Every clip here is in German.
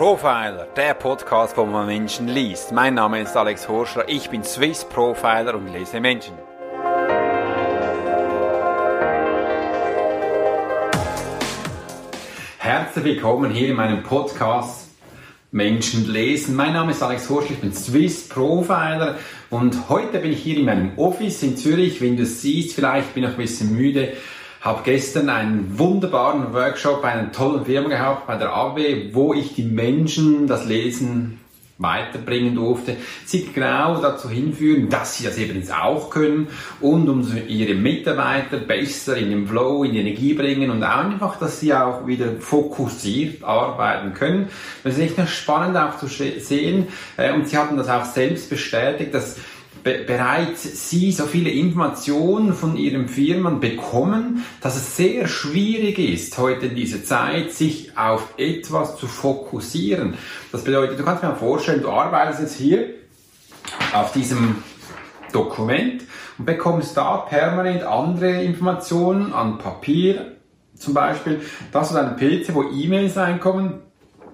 Profiler, der Podcast, wo man Menschen liest. Mein Name ist Alex Horschler, ich bin Swiss Profiler und lese Menschen. Herzlich willkommen hier in meinem Podcast Menschen lesen. Mein Name ist Alex Horschler, ich bin Swiss Profiler und heute bin ich hier in meinem Office in Zürich. Wenn du es siehst, vielleicht bin ich ein bisschen müde habe gestern einen wunderbaren Workshop bei einer tollen Firma gehabt, bei der AW, wo ich die Menschen das Lesen weiterbringen durfte, sie genau dazu hinführen, dass sie das eben auch können und um ihre Mitarbeiter besser in den Flow, in die Energie bringen und einfach, dass sie auch wieder fokussiert arbeiten können. Das ist echt noch spannend auch zu sehen äh, und sie hatten das auch selbst bestätigt, dass be bereits Sie so viele Informationen von Ihren Firmen bekommen, dass es sehr schwierig ist, heute in dieser Zeit, sich auf etwas zu fokussieren. Das bedeutet, du kannst mir vorstellen, du arbeitest jetzt hier auf diesem Dokument und bekommst da permanent andere Informationen an Papier, zum Beispiel, das ist ein PC, wo E-Mails reinkommen,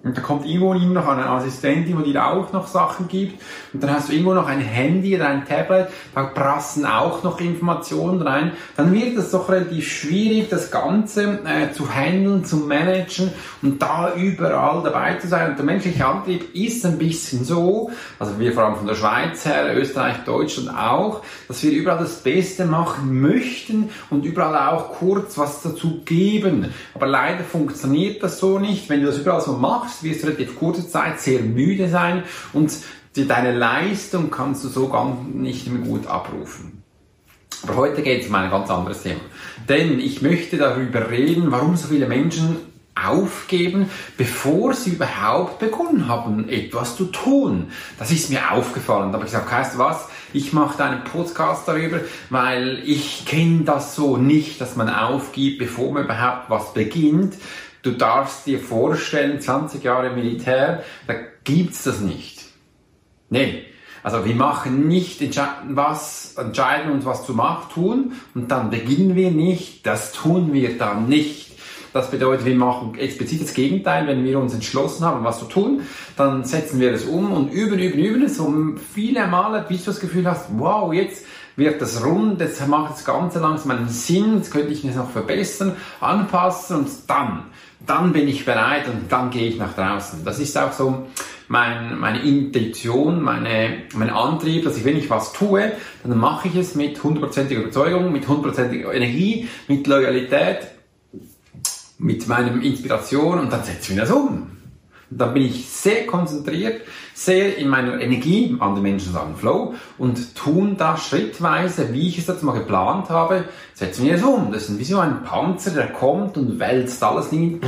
und da kommt irgendwo immer noch eine Assistentin, die dir auch noch Sachen gibt. Und dann hast du irgendwo noch ein Handy oder ein Tablet, da prassen auch noch Informationen rein. Dann wird es doch relativ schwierig, das Ganze äh, zu handeln, zu managen und da überall dabei zu sein. Und der menschliche Antrieb ist ein bisschen so, also wir vor allem von der Schweiz her, Österreich, Deutschland auch, dass wir überall das Beste machen möchten und überall auch kurz was dazu geben. Aber leider funktioniert das so nicht. Wenn du das überall so machst, wirst du relativ kurze Zeit sehr müde sein und deine Leistung kannst du so gar nicht mehr gut abrufen. Aber heute geht es um ein ganz anderes Thema. Denn ich möchte darüber reden, warum so viele Menschen aufgeben, bevor sie überhaupt begonnen haben, etwas zu tun. Das ist mir aufgefallen. Da habe ich gesagt, weißt du was, ich mache einen Podcast darüber, weil ich kenne das so nicht, dass man aufgibt, bevor man überhaupt was beginnt. Du darfst dir vorstellen, 20 Jahre Militär, da gibt's das nicht. Nee. Also wir machen nicht was entscheiden und was zu machen tun und dann beginnen wir nicht, das tun wir dann nicht. Das bedeutet, wir machen explizit das Gegenteil. Wenn wir uns entschlossen haben, was zu tun, dann setzen wir es um und üben, üben, üben es so viele Male, bis du das Gefühl hast, wow, jetzt wird das rund, jetzt macht das Ganze langsam einen Sinn, jetzt könnte ich es noch verbessern, anpassen und dann dann bin ich bereit und dann gehe ich nach draußen. Das ist auch so mein, meine Intention, meine, mein Antrieb, dass ich, wenn ich was tue, dann mache ich es mit hundertprozentiger Überzeugung, mit hundertprozentiger Energie, mit Loyalität, mit meinem Inspiration und dann setze ich mir das um. Dann bin ich sehr konzentriert, sehr in meiner Energie, andere Menschen sagen Flow, und tun das schrittweise, wie ich es jetzt mal geplant habe, setzen wir es um. Das ist wie so ein Panzer, der kommt und wälzt alles hin,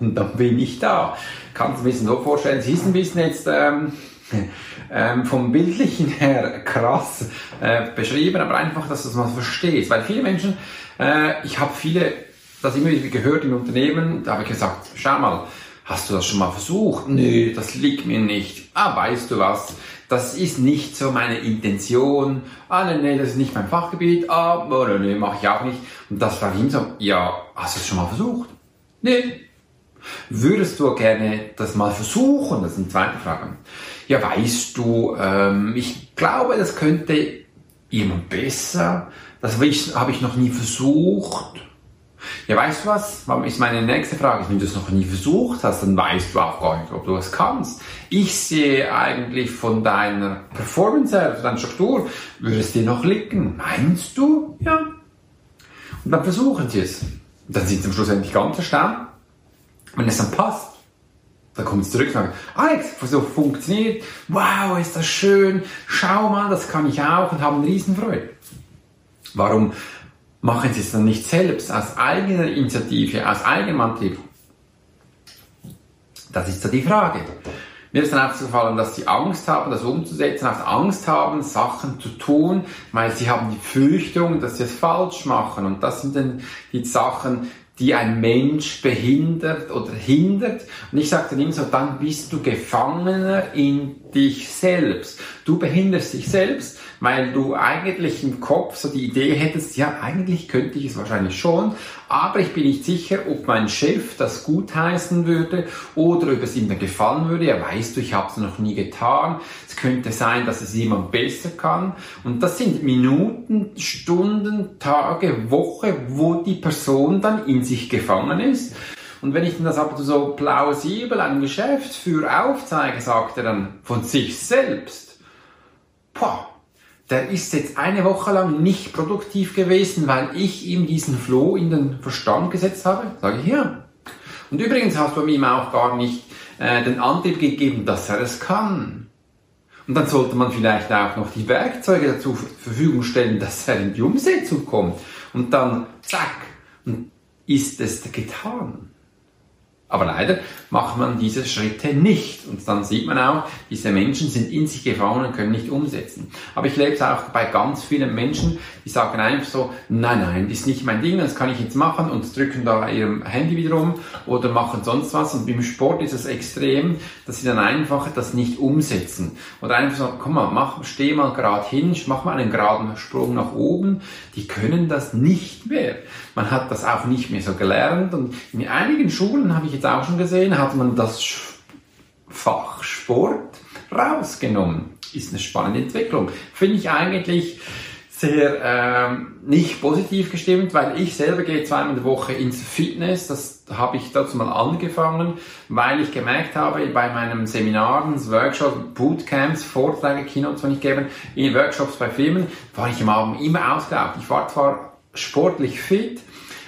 und dann bin ich da. Kannst du ein bisschen so vorstellen, es ist ein bisschen jetzt, ähm, ähm, vom Bildlichen her krass äh, beschrieben, aber einfach, dass du es mal verstehst. Weil viele Menschen, äh, ich habe viele, das immer wieder gehört in Unternehmen, da habe ich gesagt, schau mal, Hast du das schon mal versucht? Nö, das liegt mir nicht. Ah, weißt du was? Das ist nicht so meine Intention. Ah, nee, nee, das ist nicht mein Fachgebiet. Ah, oh, nee, mache ich auch nicht. Und das war ihm so, ja, hast du es schon mal versucht? Nee. Würdest du gerne das mal versuchen? Das ist eine zweite Frage. Ja, weißt du, ähm, ich glaube, das könnte jemand besser. Das habe ich noch nie versucht. Ja, weißt du was? Ist meine nächste Frage. Wenn du es noch nie versucht hast, dann weißt du auch gar nicht, ob du es kannst. Ich sehe eigentlich von deiner Performance her, von deiner Struktur, würde es dir noch liegen. Meinst du? Ja. Und dann versuchen sie es. Und dann sind sie am Schluss endlich ganz erstaunt. Wenn es dann passt, dann kommen sie zurück und sagen, Alex, so funktioniert, wow, ist das schön, schau mal, das kann ich auch und haben Riesenfreude. Warum machen sie es dann nicht selbst, aus eigener Initiative, aus eigenem Antrieb? Das ist so die Frage. Mir ist dann aufgefallen, dass sie Angst haben, das umzusetzen, auch Angst haben, Sachen zu tun, weil sie haben die Fürchtung, dass sie es falsch machen. Und das sind dann die Sachen, die ein Mensch behindert oder hindert. Und ich sage dann immer so, dann bist du Gefangener in dich selbst. Du behinderst dich selbst, weil du eigentlich im Kopf so die Idee hättest, ja, eigentlich könnte ich es wahrscheinlich schon, aber ich bin nicht sicher, ob mein Chef das gutheißen würde oder ob es ihm dann gefallen würde. Ja, weißt du, ich habe es noch nie getan. Es könnte sein, dass es jemand besser kann. Und das sind Minuten, Stunden, Tage, Woche, wo die Person dann in sich gefangen ist. Und wenn ich das aber so plausibel einem Geschäftsführer aufzeige, sagt er dann von sich selbst, boah, der ist jetzt eine Woche lang nicht produktiv gewesen, weil ich ihm diesen Floh in den Verstand gesetzt habe. Sage ich ja. Und übrigens hast du ihm auch gar nicht äh, den Antrieb gegeben, dass er es kann. Und dann sollte man vielleicht auch noch die Werkzeuge dazu zur Verfügung stellen, dass er in die Umsetzung kommt. Und dann, zack, ist es getan. Aber leider macht man diese Schritte nicht. Und dann sieht man auch, diese Menschen sind in sich gefangen und können nicht umsetzen. Aber ich lebe es auch bei ganz vielen Menschen, die sagen einfach so, nein, nein, ist nicht mein Ding, das kann ich jetzt machen und drücken da ihrem Handy wieder um oder machen sonst was. Und beim Sport ist es extrem, dass sie dann einfach das nicht umsetzen. Oder einfach so, komm mal, mach, steh mal gerade hin, mach mal einen geraden Sprung nach oben. Die können das nicht mehr. Man hat das auch nicht mehr so gelernt. Und in einigen Schulen habe ich jetzt auch schon gesehen, hat man das Fach Sport rausgenommen. Ist eine spannende Entwicklung. Finde ich eigentlich sehr ähm, nicht positiv gestimmt, weil ich selber gehe zweimal in der Woche ins Fitness. Das habe ich dazu mal angefangen, weil ich gemerkt habe, bei meinen Seminaren, Workshops, Bootcamps, Vorträge, Keynotes, wenn ich gebe, in Workshops bei Firmen, war ich am Abend immer ausgelaugt. Ich war zwar sportlich fit,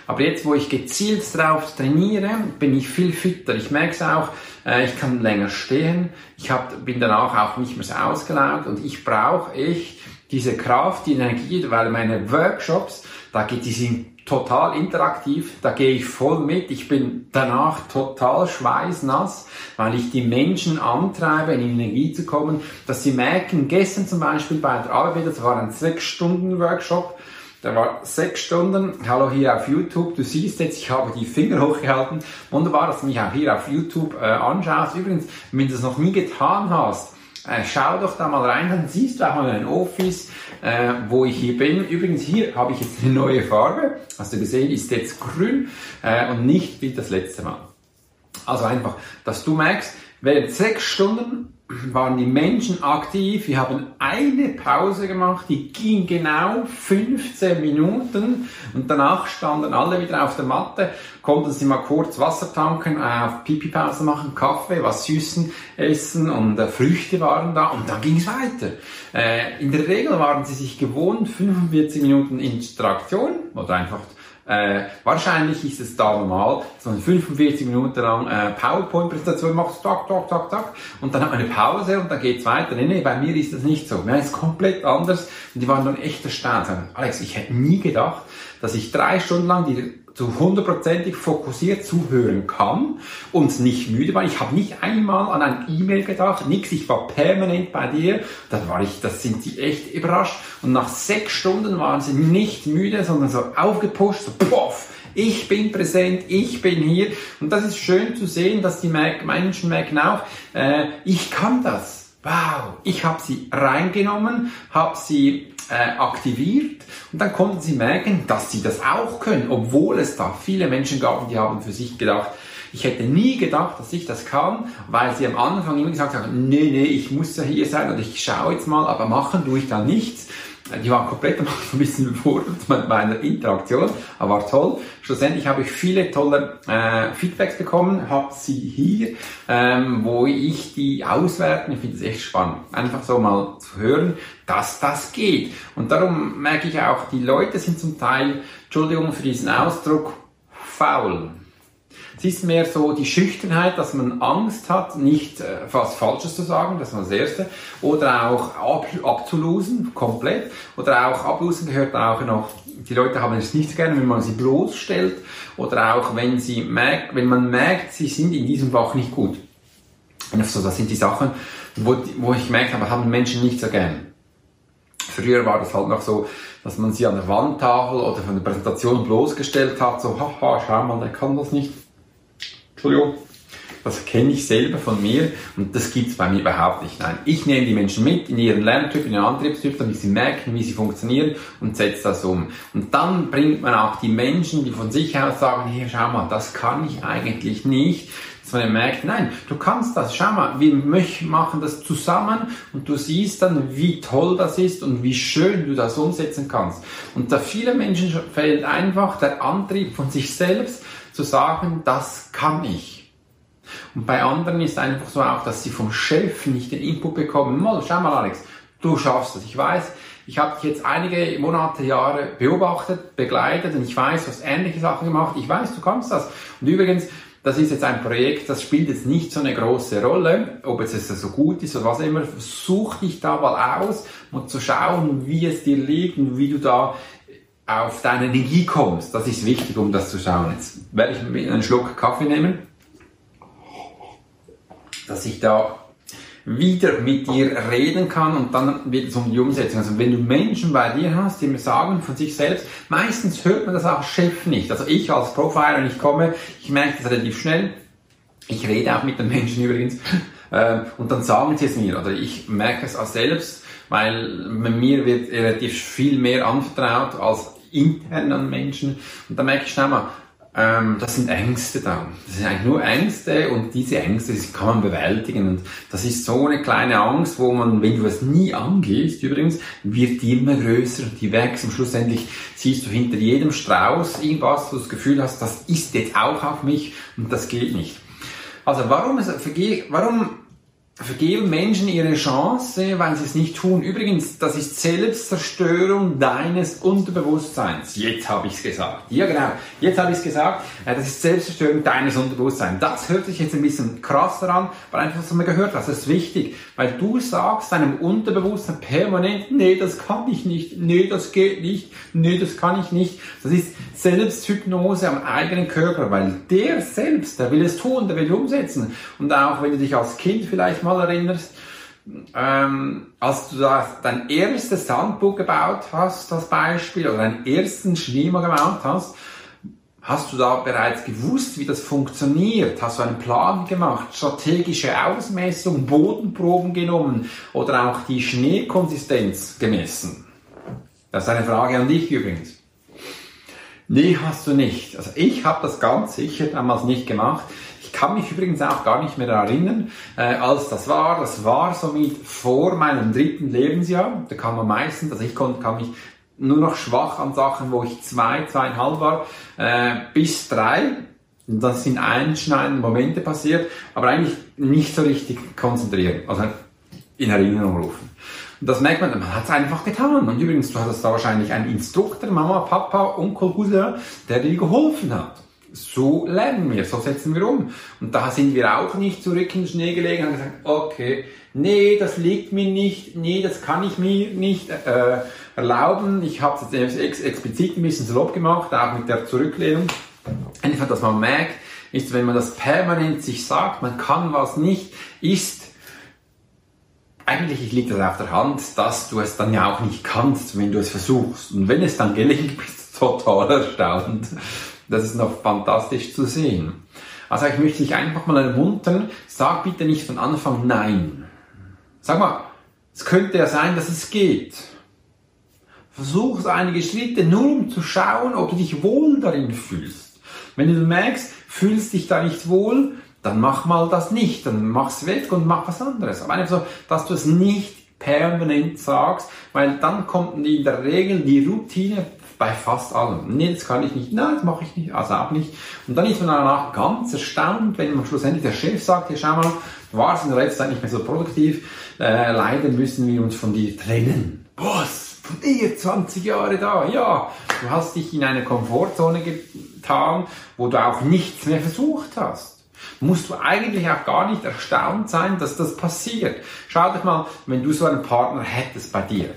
aber jetzt, wo ich gezielt drauf trainiere, bin ich viel fitter. Ich merke es auch, äh, ich kann länger stehen, ich hab, bin danach auch nicht mehr so ausgelaugt. Und ich brauche echt diese Kraft, die Energie, weil meine Workshops, da geht, die sind total interaktiv, da gehe ich voll mit, ich bin danach total schweißnass, weil ich die Menschen antreibe, in Energie zu kommen, dass sie merken, gestern zum Beispiel bei der Arbeit, das war ein sechs Stunden Workshop, der war sechs Stunden. Hallo hier auf YouTube. Du siehst jetzt, ich habe die Finger hochgehalten. Wunderbar, dass du mich auch hier auf YouTube äh, anschaust. Übrigens, wenn du das noch nie getan hast, äh, schau doch da mal rein, dann siehst du auch mal ein Office, äh, wo ich hier bin. Übrigens, hier habe ich jetzt eine neue Farbe. Hast du gesehen, ist jetzt grün äh, und nicht wie das letzte Mal. Also einfach, dass du merkst, während sechs Stunden waren die Menschen aktiv. Wir haben eine Pause gemacht, die ging genau 15 Minuten und danach standen alle wieder auf der Matte, konnten sie mal kurz Wasser tanken, äh, auf Pipi-Pause machen, Kaffee, was Süßen essen und äh, Früchte waren da und dann ging es weiter. Äh, in der Regel waren sie sich gewohnt, 45 Minuten Interaktion oder einfach äh, wahrscheinlich ist es da normal, dass man 45 Minuten lang äh, PowerPoint-Präsentation macht, tak, tak, tak, tak, und dann hat man eine Pause und dann geht's weiter. Nee, nee, bei mir ist das nicht so. Mir ist komplett anders. Und die waren dann echt erstaunt. Alex, ich hätte nie gedacht, dass ich drei Stunden lang die zu hundertprozentig fokussiert zuhören kann und nicht müde war. Ich habe nicht einmal an ein E-Mail gedacht, nix, ich war permanent bei dir. Dann war ich, das sind sie echt überrascht. Und nach sechs Stunden waren sie nicht müde, sondern so aufgepusht, so poff, ich bin präsent, ich bin hier. Und das ist schön zu sehen, dass die Menschen merken auch, äh, ich kann das. Wow, ich habe sie reingenommen, habe sie äh, aktiviert und dann konnten sie merken, dass sie das auch können, obwohl es da viele Menschen gab, die haben für sich gedacht, ich hätte nie gedacht, dass ich das kann, weil sie am Anfang immer gesagt haben, nee, nee, ich muss ja hier sein oder ich schaue jetzt mal, aber machen tue ich da nichts die waren komplett ein bisschen überfordert mit meiner Interaktion, aber war toll. Schlussendlich habe ich viele tolle äh, Feedbacks bekommen, habe sie hier, ähm, wo ich die auswerten. Ich finde es echt spannend, einfach so mal zu hören, dass das geht. Und darum merke ich auch, die Leute sind zum Teil, Entschuldigung für diesen Ausdruck, faul. Es ist mehr so die Schüchternheit, dass man Angst hat, nicht äh, was Falsches zu sagen, das war das Erste. Oder auch ab, abzulosen, komplett. Oder auch ablosen gehört auch noch, die Leute haben es nicht gerne, wenn man sie bloßstellt. Oder auch wenn sie merkt, wenn man merkt, sie sind in diesem Fach nicht gut. Und so, das sind die Sachen, wo, wo ich merke, aber haben Menschen nicht so gern. Früher war das halt noch so, dass man sie an der Wandtafel oder von der Präsentation bloßgestellt hat, so, haha, schau mal, der kann das nicht. Entschuldigung. Das kenne ich selber von mir und das gibt's bei mir überhaupt nicht. Nein, ich nehme die Menschen mit in ihren Lerntyp, in ihren Antriebstyp, damit sie merken, wie sie funktionieren und setze das um. Und dann bringt man auch die Menschen, die von sich aus sagen, hier, schau mal, das kann ich eigentlich nicht, dass man merkt, nein, du kannst das, schau mal, wir machen das zusammen und du siehst dann, wie toll das ist und wie schön du das umsetzen kannst. Und da viele Menschen fehlt einfach der Antrieb von sich selbst zu sagen, das kann ich. Und bei anderen ist einfach so auch, dass sie vom Chef nicht den Input bekommen. Mal, schau mal Alex, du schaffst das. Ich weiß, ich habe dich jetzt einige Monate, Jahre beobachtet, begleitet und ich weiß, du hast ähnliche Sachen gemacht. Ich weiß, du kannst das. Und übrigens, das ist jetzt ein Projekt, das spielt jetzt nicht so eine große Rolle, ob es jetzt so gut ist oder was immer. Such dich da mal aus, um zu schauen, wie es dir liegt und wie du da auf deine Energie kommst. Das ist wichtig, um das zu schauen. Jetzt werde ich einen Schluck Kaffee nehmen dass ich da wieder mit dir reden kann und dann wird es um die Umsetzung. Also wenn du Menschen bei dir hast, die mir sagen von sich selbst, meistens hört man das auch Chef nicht. Also ich als Profiler, wenn ich komme, ich merke das relativ schnell. Ich rede auch mit den Menschen übrigens. Äh, und dann sagen sie es mir. Oder ich merke es auch selbst, weil mir wird relativ viel mehr anvertraut als intern an Menschen. Und dann merke ich schnell mal, ähm, das sind Ängste da. Das sind eigentlich nur Ängste und diese Ängste die kann man bewältigen. Und das ist so eine kleine Angst, wo man, wenn du es nie angehst, übrigens, wird die immer größer und die wächst. Und schlussendlich siehst du hinter jedem Strauß irgendwas, wo du das Gefühl hast, das ist jetzt auch auf mich und das geht nicht. Also warum, warum vergeben Menschen ihre Chance, weil sie es nicht tun. Übrigens, das ist Selbstzerstörung deines Unterbewusstseins. Jetzt habe ich es gesagt. Ja, genau. Jetzt habe ich es gesagt. Das ist Selbstzerstörung deines Unterbewusstseins. Das hört sich jetzt ein bisschen krasser an, aber einfach, du mal gehört hast. Das ist wichtig, weil du sagst deinem Unterbewusstsein permanent, nee, das kann ich nicht, nee, das geht nicht, nee, das kann ich nicht. Das ist Selbsthypnose am eigenen Körper, weil der selbst, der will es tun, der will umsetzen. Und auch wenn du dich als Kind vielleicht mal erinnerst, ähm, als du das, dein erstes Sandbuch gebaut hast, als Beispiel, oder deinen ersten Schneemann gebaut hast, hast du da bereits gewusst, wie das funktioniert? Hast du einen Plan gemacht, strategische Ausmessung, Bodenproben genommen oder auch die Schneekonsistenz gemessen? Das ist eine Frage an dich übrigens. Nee, hast du nicht. Also ich habe das ganz sicher damals nicht gemacht. Ich kann mich übrigens auch gar nicht mehr erinnern, äh, als das war. Das war somit vor meinem dritten Lebensjahr. Da kann man meistens, also ich konnte, kann mich nur noch schwach an Sachen, wo ich zwei, zweieinhalb war, äh, bis drei. Und das sind einschneidende Momente passiert, aber eigentlich nicht so richtig konzentrieren, also in Erinnerung rufen. Und das merkt man, man hat es einfach getan. Und übrigens, du hattest da wahrscheinlich einen Instruktor, Mama, Papa, Onkel, Cousin, der dir geholfen hat. So lernen wir, so setzen wir um. Und da sind wir auch nicht zurück in den Schnee gelegen und gesagt, okay, nee, das liegt mir nicht, nee, das kann ich mir nicht äh, erlauben. Ich habe es jetzt ex explizit ein bisschen salopp gemacht, auch mit der Zurücklehnung. Einfach, dass man merkt, ist, wenn man das permanent sich sagt, man kann was nicht, ist eigentlich liegt das auf der Hand, dass du es dann ja auch nicht kannst, wenn du es versuchst. Und wenn es dann gelingt, bist du total erstaunt. Das ist noch fantastisch zu sehen. Also ich möchte dich einfach mal ermuntern, sag bitte nicht von Anfang Nein. Sag mal, es könnte ja sein, dass es geht. Versuch einige Schritte, nur um zu schauen, ob du dich wohl darin fühlst. Wenn du merkst, fühlst dich da nicht wohl, dann mach mal das nicht, dann mach's weg und mach was anderes. Aber einfach so, dass du es nicht permanent sagst, weil dann kommt in der Regel die Routine bei fast allem. Nee, das kann ich nicht, nein, das mache ich nicht, also auch nicht. Und dann ist man danach ganz erstaunt, wenn man schlussendlich der Chef sagt, hier schau mal, du warst in der letzten Zeit nicht mehr so produktiv, äh, leider müssen wir uns von dir trennen. Was? Von dir 20 Jahre da? Ja, du hast dich in eine Komfortzone getan, wo du auch nichts mehr versucht hast musst du eigentlich auch gar nicht erstaunt sein, dass das passiert. Schau dich mal, wenn du so einen Partner hättest bei dir.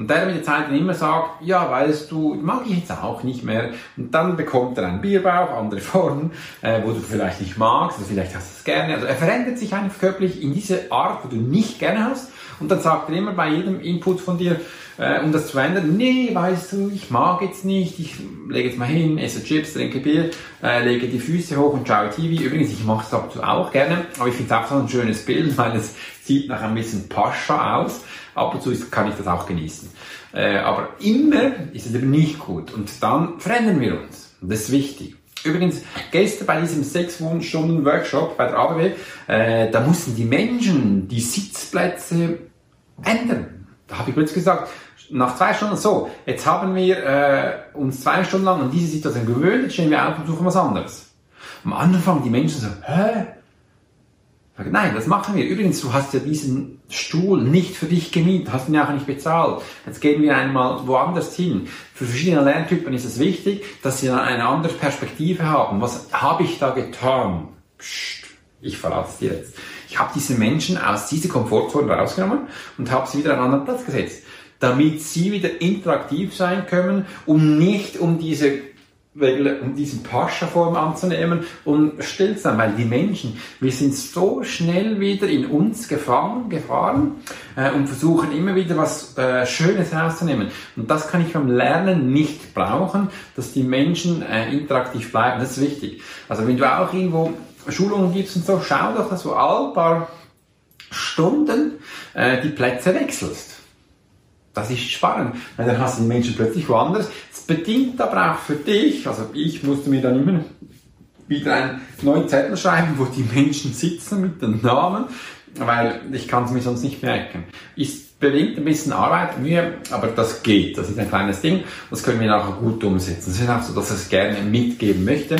Und der mit der Zeit dann immer sagt, ja, weißt du, mag ich jetzt auch nicht mehr. Und dann bekommt er einen Bierbauch, andere Formen, äh, wo du vielleicht nicht magst, oder vielleicht hast du es gerne. Also er verändert sich einfach körperlich in diese Art, wo du nicht gerne hast. Und dann sagt er immer bei jedem Input von dir, äh, um das zu ändern. Nee, weißt du, ich mag jetzt nicht, ich lege jetzt mal hin, esse Chips, trinke Bier, äh, lege die Füße hoch und schaue TV. Übrigens, ich mache es ab und zu auch gerne, aber ich finde es auch so ein schönes Bild, weil es sieht nach ein bisschen Pascha aus. Ab und zu kann ich das auch genießen. Äh, aber immer ist es eben nicht gut. Und dann verändern wir uns. Das ist wichtig. Übrigens, gestern bei diesem sechs Stunden Workshop bei der ABW, äh, da mussten die Menschen die Sitzplätze ändern. Da habe ich plötzlich gesagt, nach zwei Stunden so, jetzt haben wir äh, uns zwei Stunden lang an diese Situation gewöhnt, jetzt stehen wir auf und suchen was anderes. Am Anfang die Menschen so, hä? Nein, das machen wir. Übrigens, du hast ja diesen Stuhl nicht für dich gemietet, hast ihn ja auch nicht bezahlt. Jetzt gehen wir einmal woanders hin. Für verschiedene Lerntypen ist es wichtig, dass sie eine andere Perspektive haben. Was habe ich da getan? Psst, ich verlasse dir jetzt. Ich habe diese Menschen aus dieser Komfortzone rausgenommen und habe sie wieder an einen anderen Platz gesetzt, damit sie wieder interaktiv sein können und nicht um diese um diesen Pascha-Form anzunehmen und still zu sein, weil die Menschen, wir sind so schnell wieder in uns gefangen, gefahren äh, und versuchen immer wieder was äh, Schönes rauszunehmen. Und das kann ich beim Lernen nicht brauchen, dass die Menschen äh, interaktiv bleiben. Das ist wichtig. Also wenn du auch irgendwo Schulungen gibst und so, schau doch, dass du all paar Stunden äh, die Plätze wechselst. Das ist spannend, weil dann hast du die Menschen plötzlich woanders. Es bedingt aber auch für dich, also ich musste mir dann immer wieder einen neuen Zettel schreiben, wo die Menschen sitzen mit den Namen, weil ich kann es mir sonst nicht merken. Ist bedingt ein bisschen Arbeit, Mühe, aber das geht. Das ist ein kleines Ding. Das können wir nachher gut umsetzen. Es ist auch so, dass ich es gerne mitgeben möchte.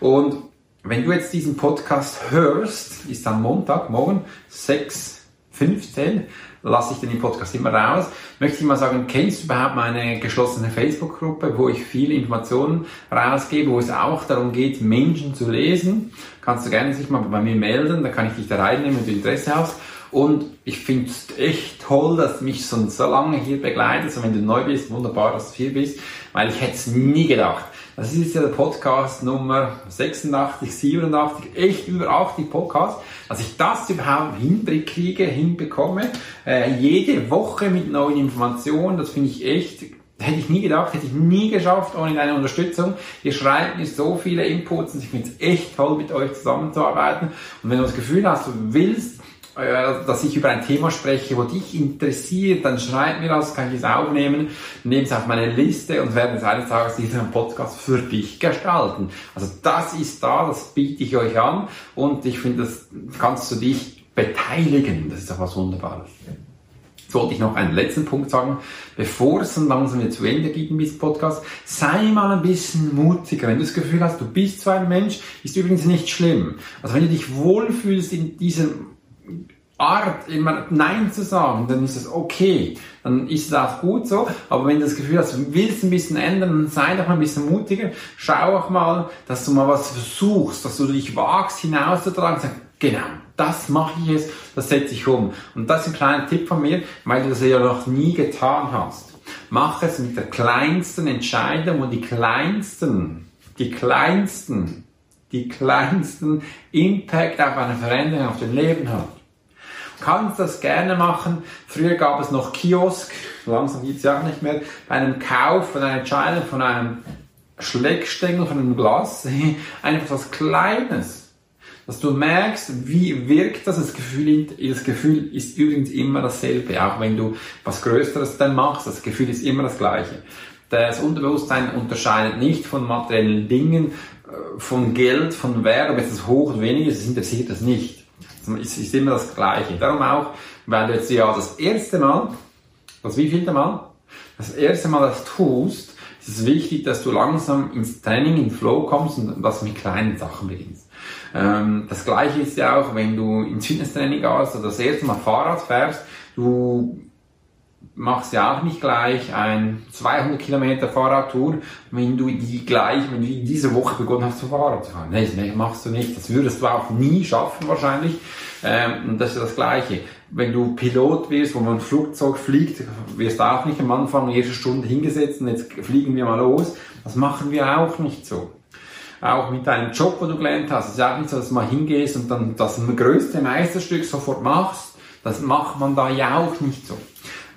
Und wenn du jetzt diesen Podcast hörst, ist am Montag, morgen 6.15 lasse ich den Podcast immer raus. Möchte ich mal sagen, kennst du überhaupt meine geschlossene Facebook-Gruppe, wo ich viele Informationen rausgebe, wo es auch darum geht, Menschen zu lesen? Kannst du gerne sich mal bei mir melden, da kann ich dich da reinnehmen, wenn du Interesse hast. Und ich finde es echt toll, dass du mich schon so lange hier begleitest. Und wenn du neu bist, wunderbar, dass du hier bist, weil ich hätte es nie gedacht das ist ja der Podcast Nummer 86, 87, echt über 80 Podcasts, dass ich das überhaupt hinkriege, hinbekomme. Äh, jede Woche mit neuen Informationen, das finde ich echt Hätte ich nie gedacht, hätte ich nie geschafft ohne deine Unterstützung. Ihr schreibt mir so viele Inputs und ich finde es echt toll, mit euch zusammenzuarbeiten. Und wenn du das Gefühl hast, du willst dass ich über ein Thema spreche, wo dich interessiert, dann schreib mir das, kann ich es aufnehmen, nehme es auf meine Liste und werde es eines Tages diesen Podcast für dich gestalten. Also das ist da, das biete ich euch an und ich finde, das kannst du dich beteiligen. Das ist doch was Wunderbares. Jetzt wollte ich noch einen letzten Punkt sagen, bevor es dann langsam zu Ende geht in diesem Podcast. Sei mal ein bisschen mutiger. Wenn du das Gefühl hast, du bist so ein Mensch, ist übrigens nicht schlimm. Also wenn du dich wohlfühlst in diesem Art, immer Nein zu sagen, dann ist es okay. Dann ist es auch gut so. Aber wenn du das Gefühl hast, du willst ein bisschen ändern, dann sei doch mal ein bisschen mutiger. Schau auch mal, dass du mal was versuchst, dass du dich wagst, hinauszutragen sagst, genau, das mache ich jetzt, das setze ich um. Und das ist ein kleiner Tipp von mir, weil du das ja noch nie getan hast. Mach es mit der kleinsten Entscheidung und die kleinsten, die kleinsten die kleinsten Impact auf eine Veränderung auf dein Leben hat. Kannst das gerne machen. Früher gab es noch Kiosk, langsam gibt es ja auch nicht mehr, bei einem Kauf von einer Entscheidung von einem Schleckstängel, von einem Glas, einfach was Kleines. Dass du merkst, wie wirkt das, das Gefühl, das Gefühl ist übrigens immer dasselbe, auch wenn du was Größeres dann machst, das Gefühl ist immer das gleiche. Das Unterbewusstsein unterscheidet nicht von materiellen Dingen, von Geld, von Wert, ob es hoch oder wenig ist, interessiert das nicht. Es ist immer das Gleiche. Darum auch, weil du jetzt ja das erste Mal, das wievielte Mal? Das erste Mal das tust, ist es wichtig, dass du langsam ins Training, in Flow kommst und das mit kleinen Sachen beginnst. Ähm, das Gleiche ist ja auch, wenn du ins Fitnesstraining gehst oder das erste Mal Fahrrad fährst, du machst ja auch nicht gleich ein 200 Kilometer Fahrradtour, wenn du die gleich, wenn du diese Woche begonnen hast zu Fahrrad zu fahren. Nee, das machst du nicht. Das würdest du auch nie schaffen wahrscheinlich. Ähm, und das ist das Gleiche. Wenn du Pilot wirst, wo man ein Flugzeug fliegt, wirst du auch nicht am Anfang erste Stunde hingesetzt und jetzt fliegen wir mal los. Das machen wir auch nicht so. Auch mit deinem Job, wo du gelernt hast. Es ist auch nicht so, dass du mal hingehst und dann das größte Meisterstück sofort machst. Das macht man da ja auch nicht so.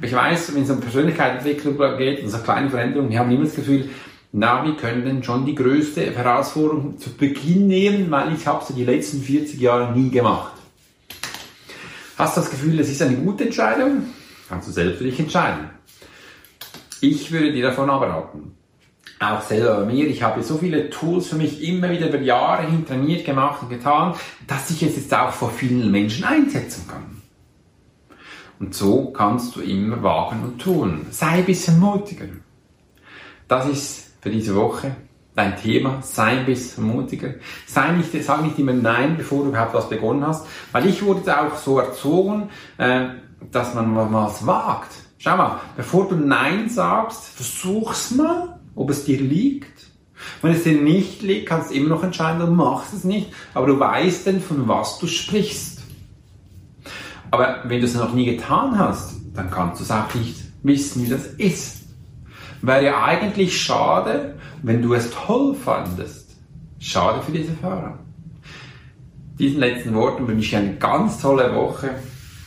Ich weiß, wenn es um Persönlichkeitsentwicklung geht und so kleine Veränderungen, wir haben immer das Gefühl, na, wir können schon die größte Herausforderung zu Beginn nehmen, weil ich habe sie die letzten 40 Jahre nie gemacht. Hast du das Gefühl, es ist eine gute Entscheidung? Kannst du selbst für dich entscheiden. Ich würde dir davon abraten. Auch selber bei mir, ich habe so viele Tools für mich immer wieder über Jahre hin trainiert, gemacht und getan, dass ich es jetzt auch vor vielen Menschen einsetzen kann. Und so kannst du immer wagen und tun. Sei ein bisschen mutiger. Das ist für diese Woche. Dein Thema, sei ein bisschen mutiger. Sei nicht, sag nicht immer Nein, bevor du überhaupt was begonnen hast. Weil ich wurde auch so erzogen, äh, dass man mal was wagt. Schau mal, bevor du Nein sagst, versuch's mal, ob es dir liegt. Wenn es dir nicht liegt, kannst du immer noch entscheiden, du machst es nicht, aber du weißt denn, von was du sprichst. Aber wenn du es noch nie getan hast, dann kannst du es auch nicht wissen, wie das ist. Wäre ja eigentlich schade, wenn du es toll fandest. Schade für diese Fahrer. Diesen letzten Worten wünsche ich eine ganz tolle Woche,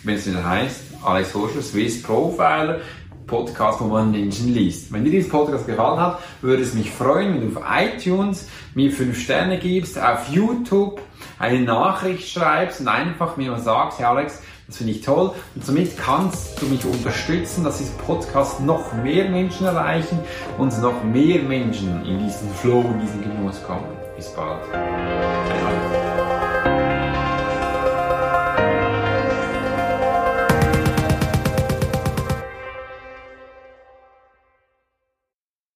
wenn es wieder heißt, Alex Horscher, Swiss Profiler, Podcast, wo man Menschen liest. Wenn dir dieses Podcast gefallen hat, würde es mich freuen, wenn du auf iTunes mir fünf Sterne gibst, auf YouTube eine Nachricht schreibst und einfach mir mal sagst, hey Alex, das finde ich toll. Und somit kannst du mich unterstützen, dass dieser Podcast noch mehr Menschen erreichen und noch mehr Menschen in diesen Flow, in diesen Genuss kommen. Bis bald.